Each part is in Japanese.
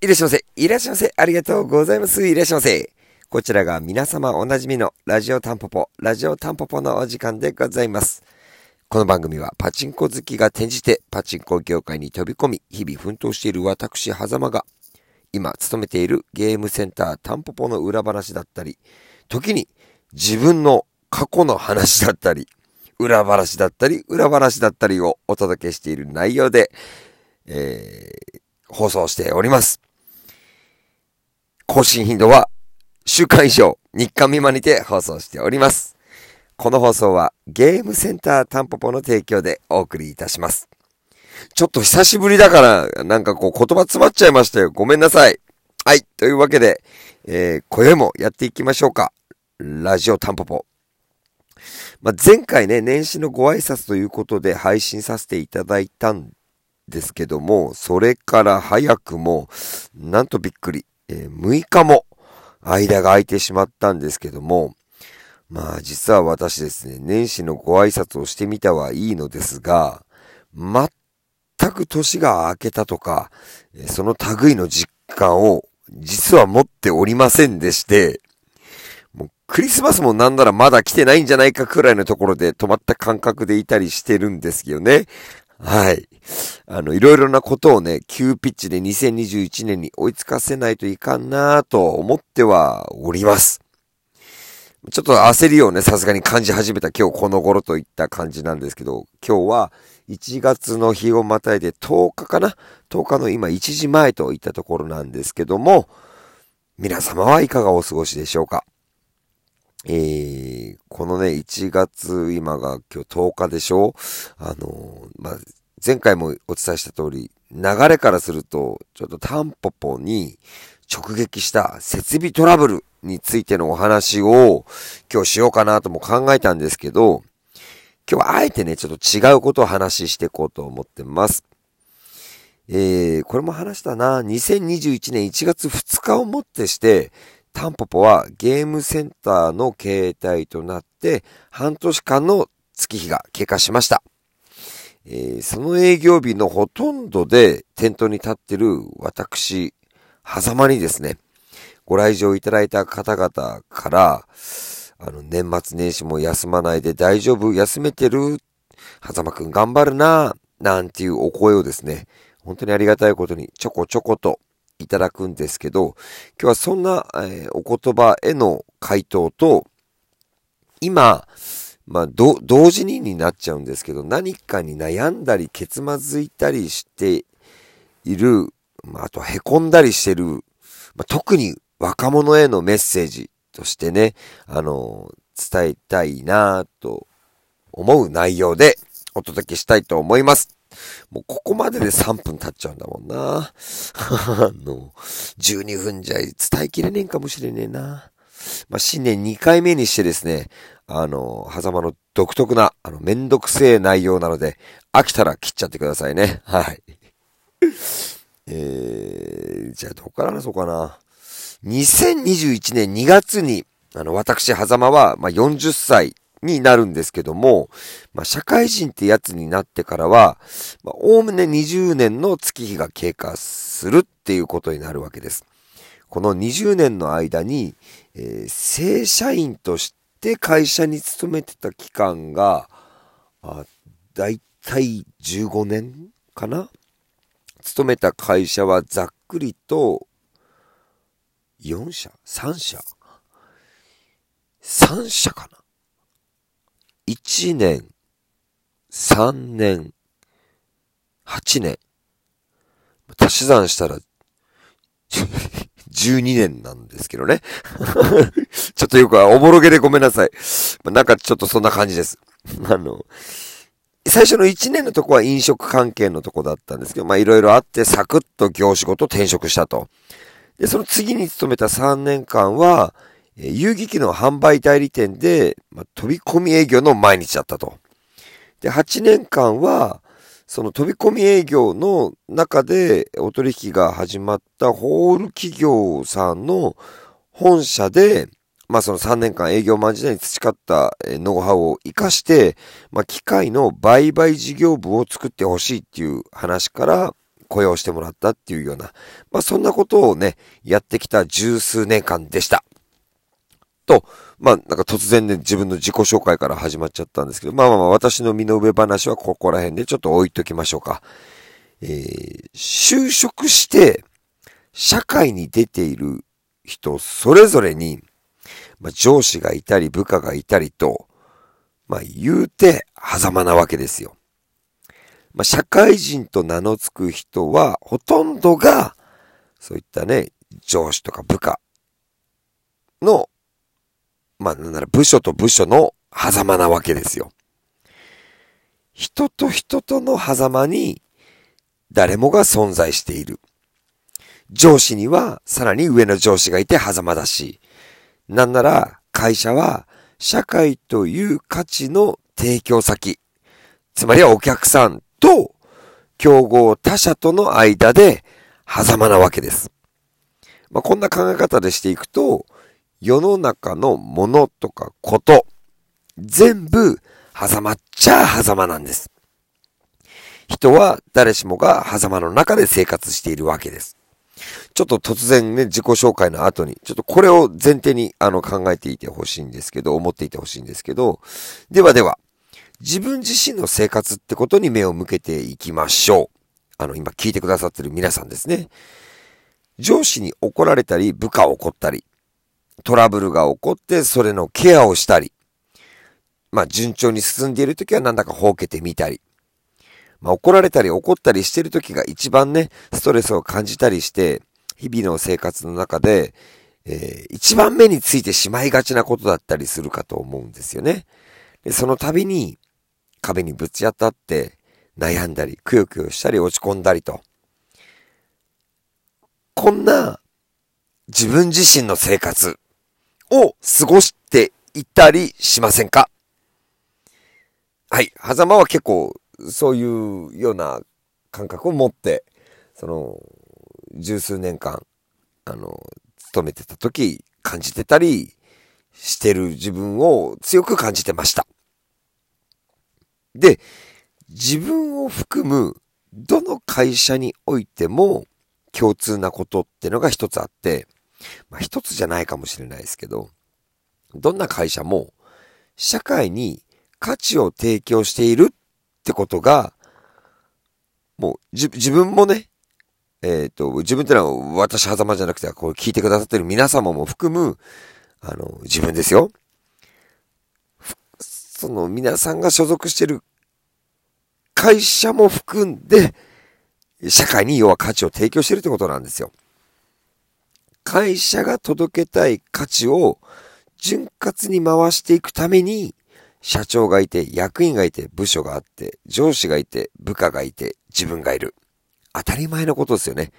いらっしゃいませ。いらっしゃいませ。ありがとうございます。いらっしゃいませ。こちらが皆様おなじみのラジオタンポポ、ラジオタンポポのお時間でございます。この番組はパチンコ好きが転じてパチンコ業界に飛び込み、日々奮闘している私、狭間が、今勤めているゲームセンタータンポポの裏話だったり、時に自分の過去の話だったり、裏話だったり、裏話だったりをお届けしている内容で、えー、放送しております。更新頻度は週間以上、日間未満にて放送しております。この放送はゲームセンタータンポポの提供でお送りいたします。ちょっと久しぶりだから、なんかこう言葉詰まっちゃいましたよ。ごめんなさい。はい。というわけで、えー、今宵もやっていきましょうか。ラジオタンポポ。まあ、前回ね、年始のご挨拶ということで配信させていただいたんですけども、それから早くも、なんとびっくり、えー、6日も間が空いてしまったんですけども、まあ実は私ですね、年始のご挨拶をしてみたはいいのですが、全く年が明けたとか、その類の実感を実は持っておりませんでして、もうクリスマスもなんならまだ来てないんじゃないかくらいのところで止まった感覚でいたりしてるんですけどね。はい。あの、いろいろなことをね、急ピッチで2021年に追いつかせないといかんなと思ってはおります。ちょっと焦りをね、さすがに感じ始めた今日この頃といった感じなんですけど、今日は1月の日をまたいで10日かな ?10 日の今1時前といったところなんですけども、皆様はいかがお過ごしでしょうか？えー、このね、1月、今が今日10日でしょ？あのまあ、前回もお伝えした通り、流れからすると、ちょっとタンポポに直撃した設備トラブルについてのお話を今日しようかなとも考えたんですけど、今日はあえてね、ちょっと違うことを話していこうと思ってます。えー、これも話したな。2021年1月2日をもってして、タンポポはゲームセンターの携帯となって半年間の月日が経過しました。えー、その営業日のほとんどで店頭に立ってる私、狭間にですね、ご来場いただいた方々から、あの、年末年始も休まないで大丈夫休めてる狭間くん頑張るななんていうお声をですね、本当にありがたいことにちょこちょこといただくんですけど、今日はそんな、えー、お言葉への回答と、今、まあ、同時にになっちゃうんですけど、何かに悩んだり、けつまずいたりしている、まあ、あと凹んだりしてる、まあ、特に若者へのメッセージとしてね、あの、伝えたいなと思う内容でお届けしたいと思います。もうここまでで3分経っちゃうんだもんな。あの、12分じゃ伝えきれねえんかもしれねえな。まあ、新年2回目にしてですね、あの、狭間の独特な、あの、めんどくせえ内容なので、飽きたら切っちゃってくださいね。はい。えー、じゃあどっから話そうかな。2021年2月に、あの、私、狭間は、まあ、40歳になるんですけども、まあ、社会人ってやつになってからは、まあ、おおむね20年の月日が経過するっていうことになるわけです。この20年の間に、えー、正社員として会社に勤めてた期間が、あだいたい15年かな？勤めた会社はざっくりと4社 ?3 社 ?3 社かな？1年、3年、8年。足し算したら、12年なんですけどね。ちょっとよくはおぼろげでごめんなさい。なんかちょっとそんな感じです。あの、最初の1年のとこは飲食関係のとこだったんですけど、まいろいろあってサクッと業仕事転職したと。で、その次に勤めた3年間は、遊戯機の販売代理店で、まあ、飛び込み営業の毎日だったと。で、8年間は、その飛び込み営業の中でお取引が始まったホール企業さんの本社で、まあその3年間営業マン時代に培ったノウハウを活かして、まあ機械の売買事業部を作ってほしいっていう話から雇用してもらったっていうような、まあそんなことをね、やってきた十数年間でした。と、まあなんか突然ね、自分の自己紹介から始まっちゃったんですけど、まあまあまあ私の身の上話はここら辺でちょっと置いときましょうか。えー、就職して、社会に出ている人それぞれに、まあ、上司がいたり部下がいたりと、まあ言うて、狭間なわけですよ。まあ社会人と名の付く人は、ほとんどが、そういったね、上司とか部下の、まあなんなら部署と部署の狭間なわけですよ。人と人との狭間に誰もが存在している。上司にはさらに上の上司がいて狭間だし、なんなら会社は社会という価値の提供先、つまりはお客さんと競合他社との間で狭間なわけです。まあ、こんな考え方でしていくと、世の中のものとかこと、全部狭間っちゃ狭間なんです。人は誰しもが狭間の中で生活しているわけです。ちょっと突然ね、自己紹介の後に、ちょっとこれを前提にあの考えていてほしいんですけど、思っていてほしいんですけど、ではでは、自分自身の生活ってことに目を向けていきましょう。あの、今聞いてくださってる皆さんですね。上司に怒られたり、部下を怒ったり、トラブルが起こってそれのケアをしたり、まあ順調に進んでいるときはなんだかほうけてみたり、まあ、怒られたり怒ったりしてる時が一番ね、ストレスを感じたりして、日々の生活の中で、えー、一番目についてしまいがちなことだったりするかと思うんですよね。でその度に壁にぶち当たって悩んだり、くよくよしたり落ち込んだりと。こんな自分自身の生活を過ごしていたりしませんか？はい。狭間は結構そういうような感覚を持って、その、十数年間、あの、勤めてた時、感じてたりしてる自分を強く感じてました。で、自分を含むどの会社においても共通なことってのが一つあって、まあ一つじゃないかもしれないですけど、どんな会社も社会に価値を提供しているってことが、もう、じ、自分もね、えっ、ー、と、自分ってのは私狭間じゃなくて、こう聞いてくださってる皆様も含む、あの、自分ですよ。その皆さんが所属してる会社も含んで、社会に要は価値を提供してるってことなんですよ。会社が届けたい価値を潤滑に回していくために、社長がいて、役員がいて、部署があって、上司がいて、部下がいて、自分がいる。当たり前のことですよね。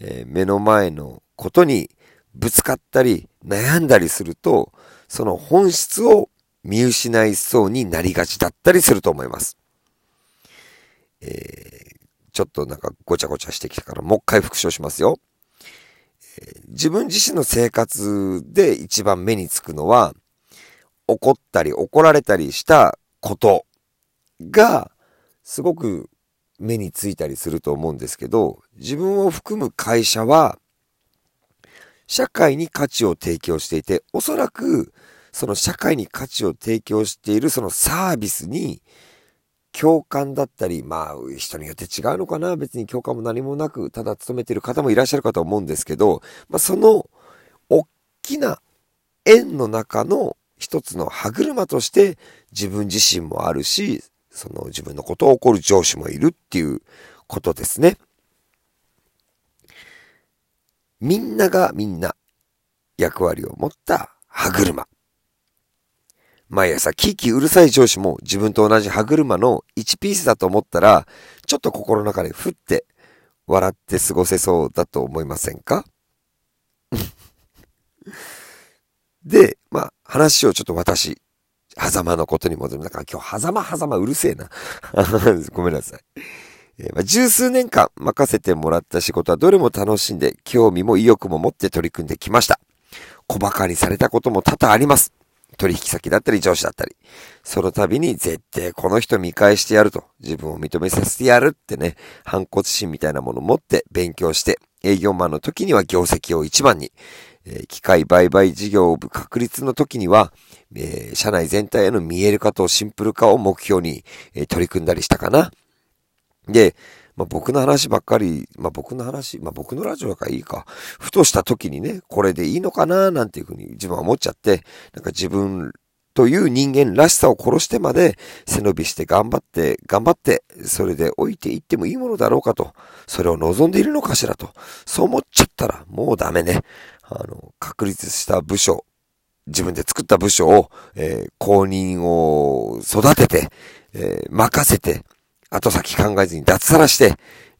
えー、目の前のことにぶつかったり、悩んだりすると、その本質を見失いそうになりがちだったりすると思います。えー、ちょっとなんかごちゃごちゃしてきたから、もう一回復唱しますよ。自分自身の生活で一番目につくのは、怒ったり怒られたりしたことがすごく目についたりすると思うんですけど、自分を含む会社は社会に価値を提供していて、おそらくその社会に価値を提供しているそのサービスに共感だったり、まあ人によって違うのかな別に共感も何もなく、ただ勤めてる方もいらっしゃるかと思うんですけど、まあその大きな円の中の一つの歯車として自分自身もあるし、その自分のことを怒る上司もいるっていうことですね。みんながみんな役割を持った歯車。毎朝キーキーうるさい上司も自分と同じ歯車の1ピースだと思ったら、ちょっと心の中でふって笑って過ごせそうだと思いませんか？で、まあ、話をちょっと私、狭間のことに戻る。だから今日、狭間狭間うるせえな。ごめんなさい。えー、まあ、十数年間任せてもらった仕事はどれも楽しんで、興味も意欲も持って取り組んできました。小馬鹿にされたことも多々あります。取引先だったり上司だったり、その度に絶対この人見返してやると、自分を認めさせてやるってね、反骨心みたいなものを持って勉強して、営業マンの時には業績を一番に、え、機械売買事業部確立の時には、えー、社内全体への見える化とシンプル化を目標に、え、取り組んだりしたかな。で、まあ、僕の話ばっかり、まあ、僕の話、まあ、僕のラジオがいいか、ふとした時にね、これでいいのかななんていうふうに自分は思っちゃって、なんか自分という人間らしさを殺してまで背伸びして頑張って、頑張って、それで置いていってもいいものだろうかと、それを望んでいるのかしらと、そう思っちゃったらもうダメね。あの、確立した部署、自分で作った部署を、えー、公認を育てて、えー、任せて、後先考えずに脱サラして、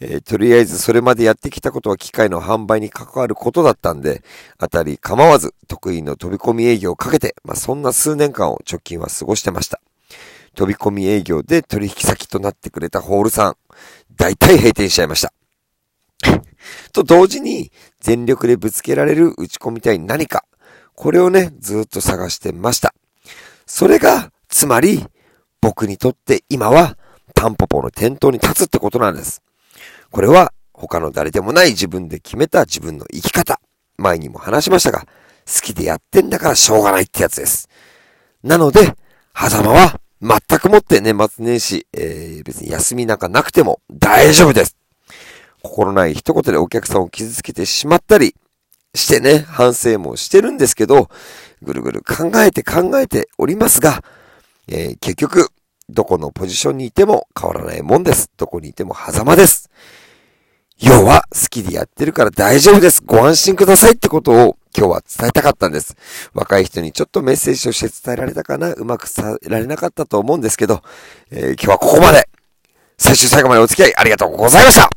えー、とりあえずそれまでやってきたことは機械の販売に関わることだったんで、あたり構わず得意の飛び込み営業をかけて、まあ、そんな数年間を直近は過ごしてました。飛び込み営業で取引先となってくれたホールさん、大体閉店しちゃいました。と同時に、全力でぶつけられる打ち込みたい何か、これをね、ずっと探してました。それが、つまり、僕にとって今は、タンポポの店頭に立つってことなんです。これは他の誰でもない自分で決めた自分の生き方。前にも話しましたが、好きでやってんだからしょうがないってやつです。なので、狭間は全くもって年末年始、えー、別に休みなんかなくても大丈夫です。心ない一言でお客さんを傷つけてしまったりしてね、反省もしてるんですけど、ぐるぐる考えて考えておりますが、えー、結局、どこのポジションにいても変わらないもんです。どこにいても狭間です。要は好きでやってるから大丈夫です。ご安心くださいってことを今日は伝えたかったんです。若い人にちょっとメッセージとして伝えられたかな？うまく伝えられなかったと思うんですけど、えー、今日はここまで。最終最後までお付き合いありがとうございました